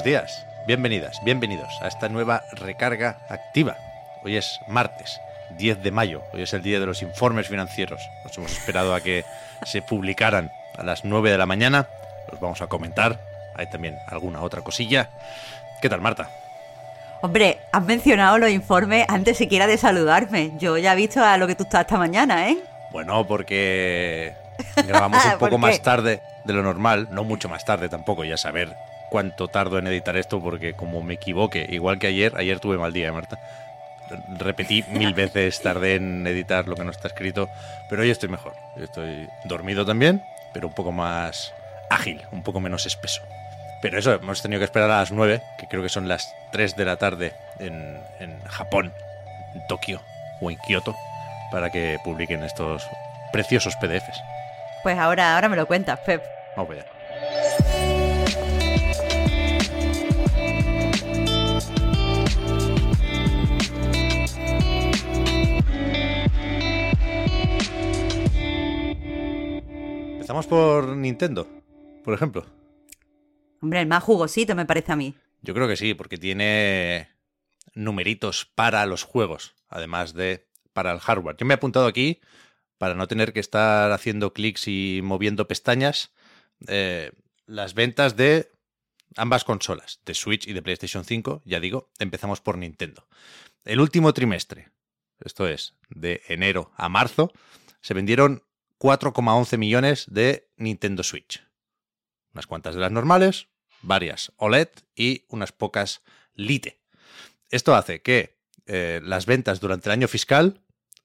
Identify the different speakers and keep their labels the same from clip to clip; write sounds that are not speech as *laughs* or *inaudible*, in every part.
Speaker 1: Buenos días, bienvenidas, bienvenidos a esta nueva recarga activa. Hoy es martes, 10 de mayo, hoy es el día de los informes financieros. Nos hemos esperado a que se publicaran a las 9 de la mañana, los vamos a comentar, hay también alguna otra cosilla. ¿Qué tal, Marta?
Speaker 2: Hombre, has mencionado los informes antes siquiera de saludarme. Yo ya he visto a lo que tú estás esta mañana, ¿eh?
Speaker 1: Bueno, porque grabamos *laughs* un
Speaker 2: ¿Por
Speaker 1: poco más tarde de lo normal, no mucho más tarde tampoco, ya saber cuánto tardo en editar esto, porque como me equivoque, igual que ayer, ayer tuve mal día, ¿eh, Marta. Repetí *laughs* mil veces, tardé en editar lo que no está escrito, pero hoy estoy mejor. Estoy dormido también, pero un poco más ágil, un poco menos espeso. Pero eso, hemos tenido que esperar a las 9, que creo que son las 3 de la tarde en, en Japón, en Tokio o en Kioto, para que publiquen estos preciosos PDFs.
Speaker 2: Pues ahora, ahora me lo cuentas, Pep.
Speaker 1: Vamos allá. Empezamos por Nintendo, por ejemplo.
Speaker 2: Hombre, el más jugosito me parece a mí.
Speaker 1: Yo creo que sí, porque tiene numeritos para los juegos, además de para el hardware. Yo me he apuntado aquí para no tener que estar haciendo clics y moviendo pestañas. eh, las ventas de ambas consolas, de Switch y de PlayStation 5, ya digo, empezamos por Nintendo. El último trimestre, esto es, de enero a marzo, se vendieron 4,11 millones de Nintendo Switch. Unas cuantas de las normales, varias OLED y unas pocas Lite. Esto hace que eh, las ventas durante el año fiscal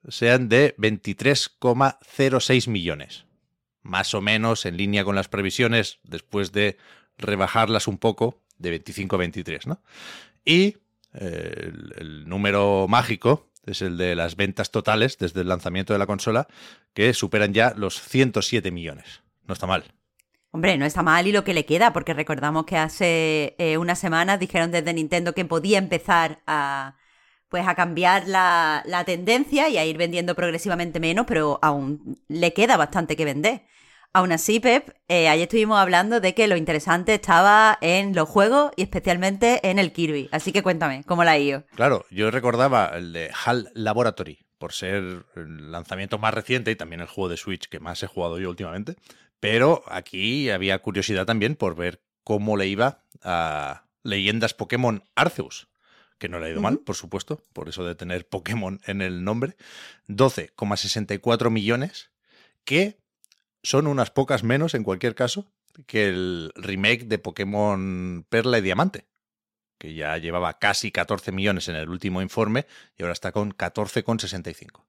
Speaker 1: sean de 23,06 millones. Más o menos en línea con las previsiones después de rebajarlas un poco de 25 a 23, ¿no? Y eh, el, el número mágico es el de las ventas totales desde el lanzamiento de la consola, que superan ya los 107 millones. No está mal.
Speaker 2: Hombre, no está mal y lo que le queda, porque recordamos que hace eh, unas semanas dijeron desde Nintendo que podía empezar a pues a cambiar la, la tendencia y a ir vendiendo progresivamente menos, pero aún le queda bastante que vender. Aún así, Pep, eh, ayer estuvimos hablando de que lo interesante estaba en los juegos y especialmente en el Kirby. Así que cuéntame, ¿cómo la ha ido?
Speaker 1: Claro, yo recordaba el de HAL Laboratory, por ser el lanzamiento más reciente y también el juego de Switch que más he jugado yo últimamente. Pero aquí había curiosidad también por ver cómo le iba a Leyendas Pokémon Arceus, que no le ha ido mal, por supuesto, por eso de tener Pokémon en el nombre. 12,64 millones, que son unas pocas menos en cualquier caso que el remake de Pokémon Perla y Diamante, que ya llevaba casi 14 millones en el último informe y ahora está con 14,65.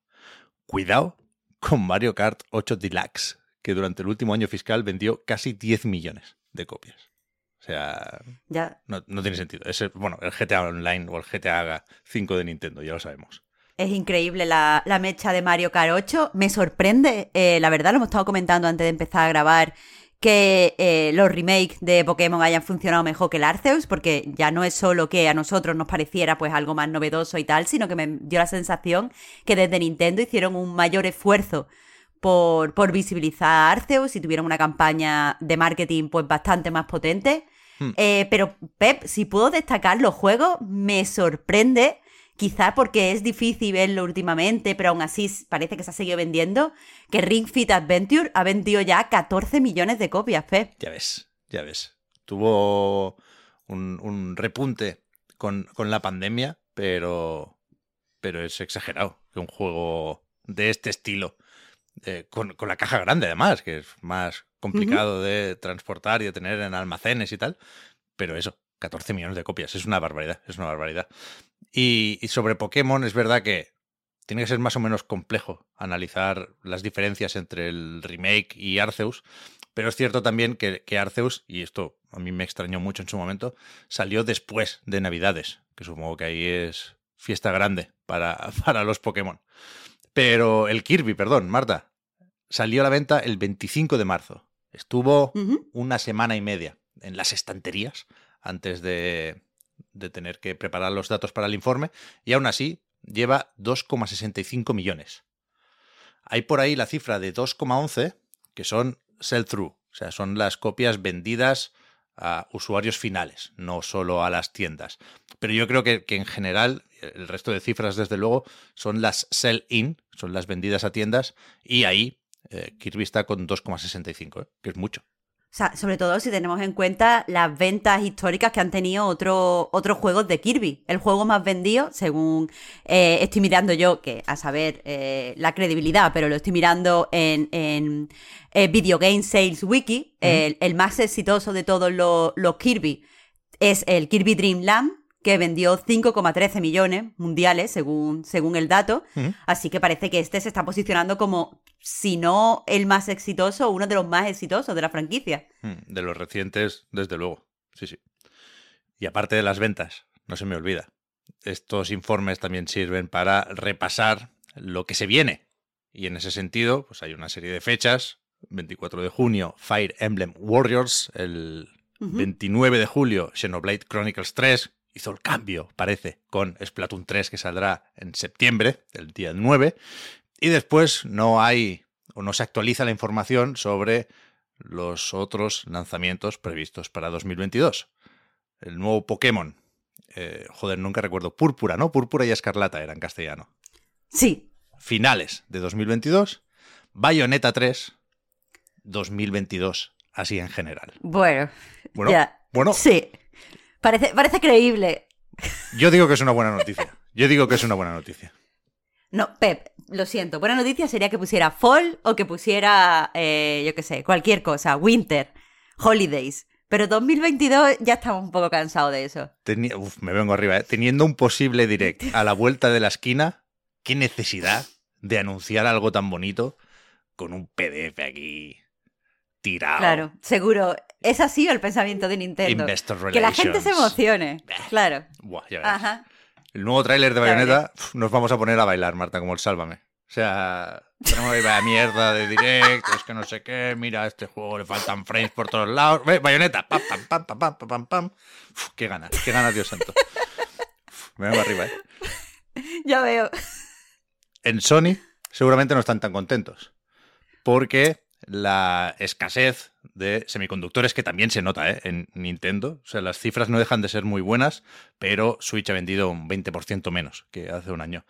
Speaker 1: Cuidado con Mario Kart 8 Deluxe, que durante el último año fiscal vendió casi 10 millones de copias. O sea,
Speaker 2: Ya,
Speaker 1: no, no tiene sentido. Es el- bueno, el GTA Online o el GTA 5 de Nintendo, ya lo sabemos.
Speaker 2: Es increíble la, la mecha de Mario Kart 8. Me sorprende, eh, la verdad, lo hemos estado comentando antes de empezar a grabar, que eh, los remakes de Pokémon hayan funcionado mejor que el Arceus, porque ya no es solo que a nosotros nos pareciera pues algo más novedoso y tal, sino que me dio la sensación que desde Nintendo hicieron un mayor esfuerzo por, por visibilizar a Arceus y tuvieron una campaña de marketing pues bastante más potente.
Speaker 1: Hmm.
Speaker 2: Eh, pero Pep, si puedo destacar los juegos, me sorprende quizás porque es difícil verlo últimamente, pero aún así parece que se ha seguido vendiendo, que Ring Fit Adventure ha vendido ya 14 millones de copias, Pep.
Speaker 1: Ya ves, ya ves. Tuvo un, un repunte con, con la pandemia, pero, pero es exagerado que un juego de este estilo, eh, con, con la caja grande además, que es más complicado de transportar y de tener en almacenes y tal, pero eso, 14 millones de copias, es una barbaridad, es una barbaridad. Y, y sobre Pokémon es verdad que tiene que ser más o menos complejo analizar las diferencias entre el remake y Arceus, pero es cierto también que, que, Arceus, y esto a mí me extrañó mucho en su momento, salió después de Navidades, que supongo que ahí es fiesta grande para, *laughs* para los Pokémon. Pero el Kirby, perdón, Marta, salió a la venta el 25 de marzo. Estuvo una semana y media en las estanterías antes de, de tener que preparar los datos para el informe, y aún así lleva 2,65 millones. Hay por ahí la cifra de 2,11 que son sell-through, o sea, son las copias vendidas a usuarios finales, no solo a las tiendas. Pero yo creo que, en general, el resto de cifras, desde luego, son las sell-in, son las vendidas a tiendas, y ahí eh, Kirby está con 2,65, ¿eh? que es mucho.
Speaker 2: Sea, sobre todo si tenemos en cuenta las ventas históricas que han tenido otros juegos de Kirby. El juego más vendido, según eh, estoy mirando yo, que a saber eh, la credibilidad, pero lo estoy mirando en, en eh, Video Game Sales Wiki, el, más exitoso de todos los, los Kirby es el Kirby Dream Land, que vendió 5,13 millones mundiales, según, según el dato. Así que parece que este se está posicionando como, si no el más exitoso, uno de los más exitosos de la franquicia.
Speaker 1: De los recientes, desde luego. Sí, sí. Y aparte de las ventas, no se me olvida. Estos informes también sirven para repasar lo que se viene. Y en ese sentido, pues hay una serie de fechas. 24 de junio, Fire Emblem Warriors. El 29 de julio, Xenoblade Chronicles 3, hizo el cambio, parece, con Splatoon 3 que saldrá en septiembre, el día 9, y después no hay o no se actualiza la información sobre los otros lanzamientos previstos para 2022. El nuevo Pokémon. Eh, joder, nunca recuerdo. Púrpura, ¿no? Púrpura y Escarlata era en castellano.
Speaker 2: Sí.
Speaker 1: Finales de 2022. Bayonetta 3, 2022, así en general.
Speaker 2: Bueno.
Speaker 1: Bueno, bueno.
Speaker 2: Sí. Parece, parece creíble.
Speaker 1: Yo digo que es una buena noticia. Yo digo que es una buena noticia.
Speaker 2: No, Pep, lo siento. Buena noticia sería que pusiera fall o que pusiera, eh, yo qué sé, cualquier cosa. Winter, holidays. Pero 2022 ya estamos un poco cansados de eso.
Speaker 1: uf, me vengo arriba. ¿eh? Teniendo un posible direct a la vuelta de la esquina, qué necesidad de anunciar algo tan bonito con un PDF aquí tirado.
Speaker 2: Claro, seguro. Es así el pensamiento de Nintendo. que la gente se emocione. Claro.
Speaker 1: El nuevo tráiler de Bayonetta nos vamos a poner a bailar, Marta, como el Sálvame. O sea, tenemos a mierda de directo, es que no sé qué, mira, a este juego le faltan frames por todos lados. Ve, Bayonetta, pam, pam, pam, pam, pam, pam, pam. qué ganas, qué ganas, Dios santo. me vengo arriba, ¿eh? *laughs*
Speaker 2: Ya veo.
Speaker 1: En Sony seguramente no están tan contentos. Porque la escasez de semiconductores que también se nota ¿eh? en Nintendo. O sea, las cifras no dejan de ser muy buenas, pero Switch ha vendido un 20% menos que hace un año.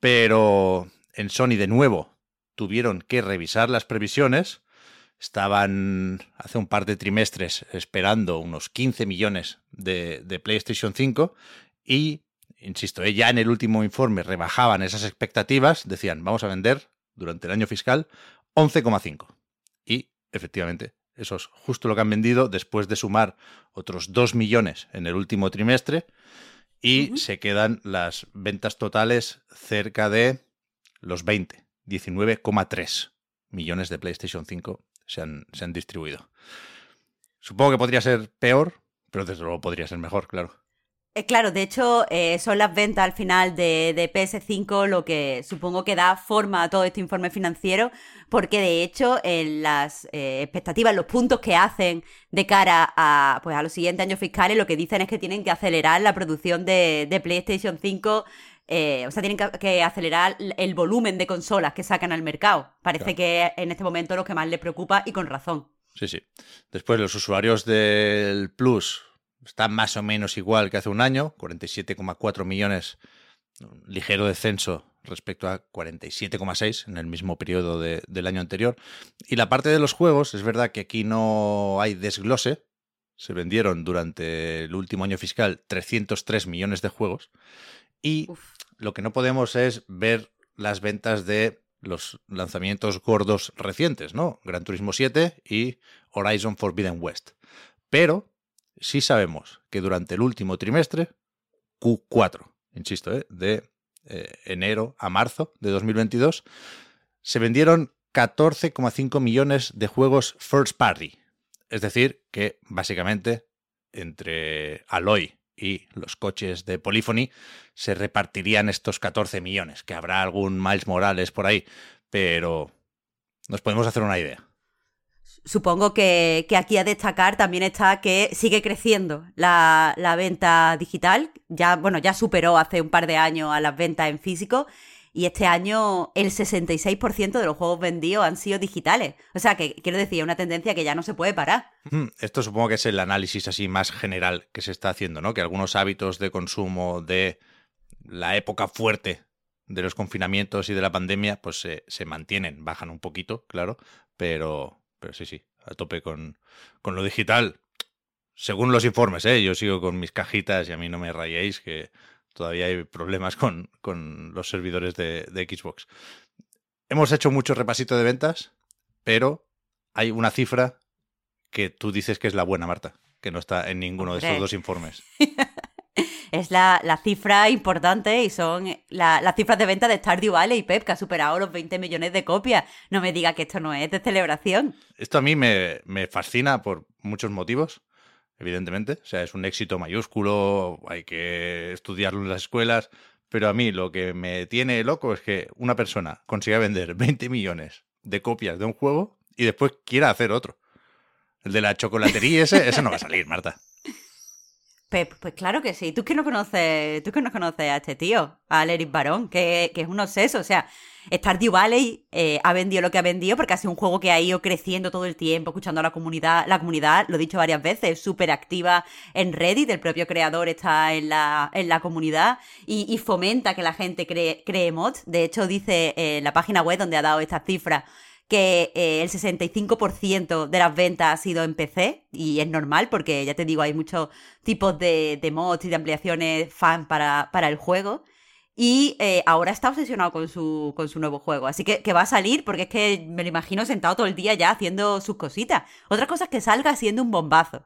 Speaker 1: Pero en Sony de nuevo tuvieron que revisar las previsiones. Estaban hace un par de trimestres esperando unos 15 millones de, PlayStation 5 y, insisto, ¿eh? ya en el último informe rebajaban esas expectativas, decían, vamos a vender durante el año fiscal 11,5 efectivamente, eso es justo lo que han vendido después de sumar otros 2 millones en el último trimestre y se quedan las ventas totales cerca de los 20, 19,3 millones de PlayStation 5 se han, se han distribuido. Supongo que podría ser peor, pero desde luego podría ser mejor, claro.
Speaker 2: Eh, claro, de hecho, eh, son las ventas al final de, PS5 lo que supongo que da forma a todo este informe financiero, porque de hecho, en las eh, expectativas, los puntos que hacen de cara a, pues, a los siguientes años fiscales, lo que dicen es que tienen que acelerar la producción de, PlayStation 5. o sea, tienen que, acelerar el volumen de consolas que sacan al mercado. Parece que en este momento es lo que más les preocupa y con razón.
Speaker 1: Sí, sí. Después, los usuarios del Plus Está más o menos igual que hace un año, 47,4 millones, un ligero descenso respecto a 47,6 en el mismo periodo del año anterior. Y la parte de los juegos, es verdad que aquí no hay desglose. Se vendieron durante el último año fiscal 303 millones de juegos. Y lo que no podemos es ver las ventas de los lanzamientos gordos recientes, ¿no? Gran Turismo 7 y Horizon Forbidden West. Pero sí sabemos que durante el último trimestre, Q4, insisto, ¿eh? de eh, enero a marzo de 2022, se vendieron 14,5 millones de juegos first party. Es decir, que básicamente entre Aloy y los coches de Polyphony se repartirían estos 14 millones, que habrá algún Miles Morales por ahí, pero nos podemos hacer una idea.
Speaker 2: Supongo que, aquí a destacar también está que sigue creciendo la, la, venta digital. Ya, bueno, ya superó hace un par de años a las ventas en físico. Y este año el 66% de los juegos vendidos han sido digitales. O sea, que quiero decir, una tendencia que ya no se puede parar.
Speaker 1: Esto supongo que es el análisis así más general que se está haciendo, ¿no? Que algunos hábitos de consumo de la época fuerte de los confinamientos y de la pandemia, pues se, se mantienen, bajan un poquito, claro, pero, pero sí, sí, a tope con, con lo digital. Según los informes, ¿eh? yo sigo con mis cajitas y a mí no me rayéis que todavía hay problemas con, con los servidores de, de, Xbox. Hemos hecho mucho repasito de ventas, pero hay una cifra que tú dices que es la buena, Marta, que no está en ninguno de estos dos informes. *laughs*
Speaker 2: es la, la, cifra importante y son las cifras de venta de Stardew Valley y Pep, que ha superado los 20 millones de copias. No me diga que esto no es de celebración.
Speaker 1: Esto a mí me, me fascina por muchos motivos evidentemente. O sea, es un éxito mayúsculo, hay que estudiarlo en las escuelas. Pero a mí lo que me tiene loco es que una persona consiga vender 20 millones de copias de un juego y después quiera hacer otro. El de la chocolatería ese, ese no va a salir, Marta.
Speaker 2: Pues, claro que sí. Tú que no conoces, tú que no conoces a este tío, a Eric Barón, que, que, es un obseso. O sea, Stardew Valley eh, ha vendido lo que ha vendido porque ha sido un juego que ha ido creciendo todo el tiempo, escuchando a la comunidad. La comunidad, lo he dicho varias veces, súper activa en Reddit. El propio creador está en la, en la comunidad y, fomenta que la gente cree, cree mods. De hecho, dice en la página web donde ha dado estas cifras que eh, el 65% de las ventas ha sido en PC y es normal porque ya te digo, hay muchos tipos de, mods y de ampliaciones fan para, para el juego. Y eh, ahora está obsesionado con su, con su nuevo juego. Así que, que, va a salir porque es que me lo imagino sentado todo el día ya haciendo sus cositas. Otra cosa es que salga siendo un bombazo.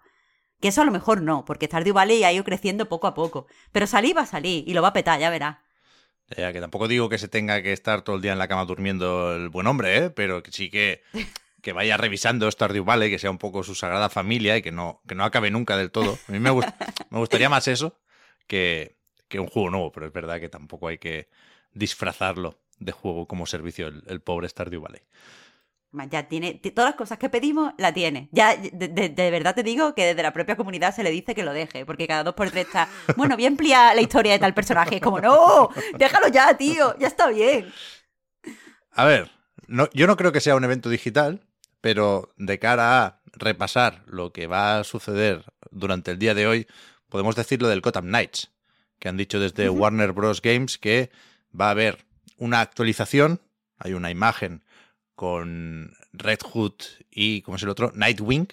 Speaker 2: Que eso a lo mejor no, porque Stardew Valley ha ido creciendo poco a poco. Pero salir va a salir y lo va a petar, ya verás.
Speaker 1: Que tampoco digo que se tenga que estar todo el día en la cama durmiendo el buen hombre, ¿eh? pero que sí que, que vaya revisando Stardew Valley, que sea un poco su sagrada familia y que no, que no acabe nunca del todo. A mí me, me gustaría más eso que, que, un juego nuevo, pero es verdad que tampoco hay que disfrazarlo de juego como servicio el, el pobre Stardew Valley.
Speaker 2: Ya tiene, todas las cosas que pedimos, la tiene. Ya, de, verdad te digo que desde la propia comunidad se le dice que lo deje, porque cada dos por tres está, bueno, bien ampliar la historia de tal personaje. Es como, no, déjalo ya, tío, ya está bien.
Speaker 1: A ver, no, yo no creo que sea un evento digital, pero de cara a repasar lo que va a suceder durante el día de hoy, podemos decir lo del Gotham Knights, que han dicho desde Warner Bros. Games que va a haber una actualización, hay una imagen con Red Hood y, ¿cómo es el otro? Nightwing.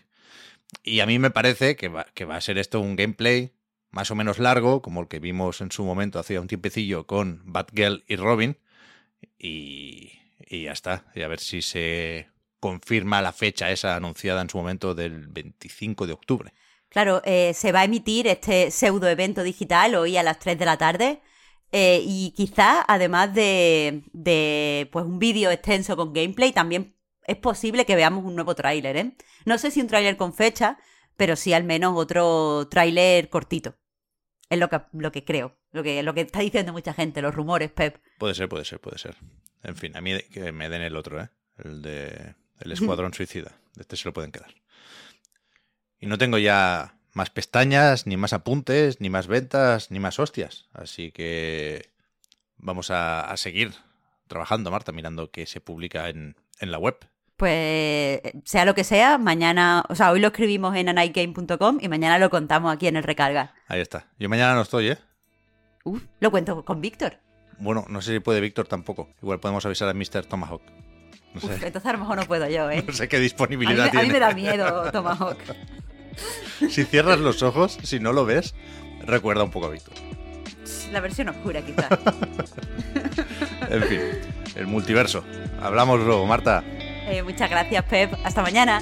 Speaker 1: Y a mí me parece que va, que va a ser esto un gameplay más o menos largo, como el que vimos en su momento hacía un tiempecillo con Batgirl y Robin. Y, y ya está. Y a ver si se confirma la fecha esa anunciada en su momento del 25 de octubre.
Speaker 2: Claro, eh, se va a emitir este pseudo evento digital hoy a las 3 de la tarde. Eh, y quizá, además de, de pues un vídeo extenso con gameplay, también es posible que veamos un nuevo tráiler, ¿eh? No sé si un tráiler con fecha, pero sí al menos otro tráiler cortito. Es lo que, lo que creo, lo que, lo que está diciendo mucha gente, los rumores, Pep.
Speaker 1: Puede ser, puede ser, puede ser. En fin, a mí que me den el otro, ¿eh? El de el *laughs* Escuadrón Suicida. De este se lo pueden quedar. Y no tengo ya más pestañas, ni más apuntes, ni más ventas, ni más hostias. Así que vamos a, seguir trabajando, Marta, mirando qué se publica en, la web.
Speaker 2: Pues sea lo que sea, mañana, o sea, hoy lo escribimos en anightgame.com y mañana lo contamos aquí en el recarga.
Speaker 1: Ahí está. Yo mañana no estoy, ¿eh?
Speaker 2: Uf, lo cuento con Víctor.
Speaker 1: Bueno, no sé si puede Víctor tampoco. Igual podemos avisar a Mr. Tomahawk.
Speaker 2: entonces a lo mejor no puedo yo, ¿eh? *laughs*
Speaker 1: No sé qué disponibilidad tiene.
Speaker 2: A mí me da miedo Tomahawk. *laughs* *laughs*
Speaker 1: si cierras los ojos, si no lo ves, recuerda un poco a Víctor.
Speaker 2: La versión oscura, quizás. *laughs*
Speaker 1: en fin, el multiverso. Hablamos luego, Marta.
Speaker 2: Eh, muchas gracias, Pep. Hasta mañana.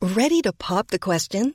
Speaker 3: Ready to pop the question?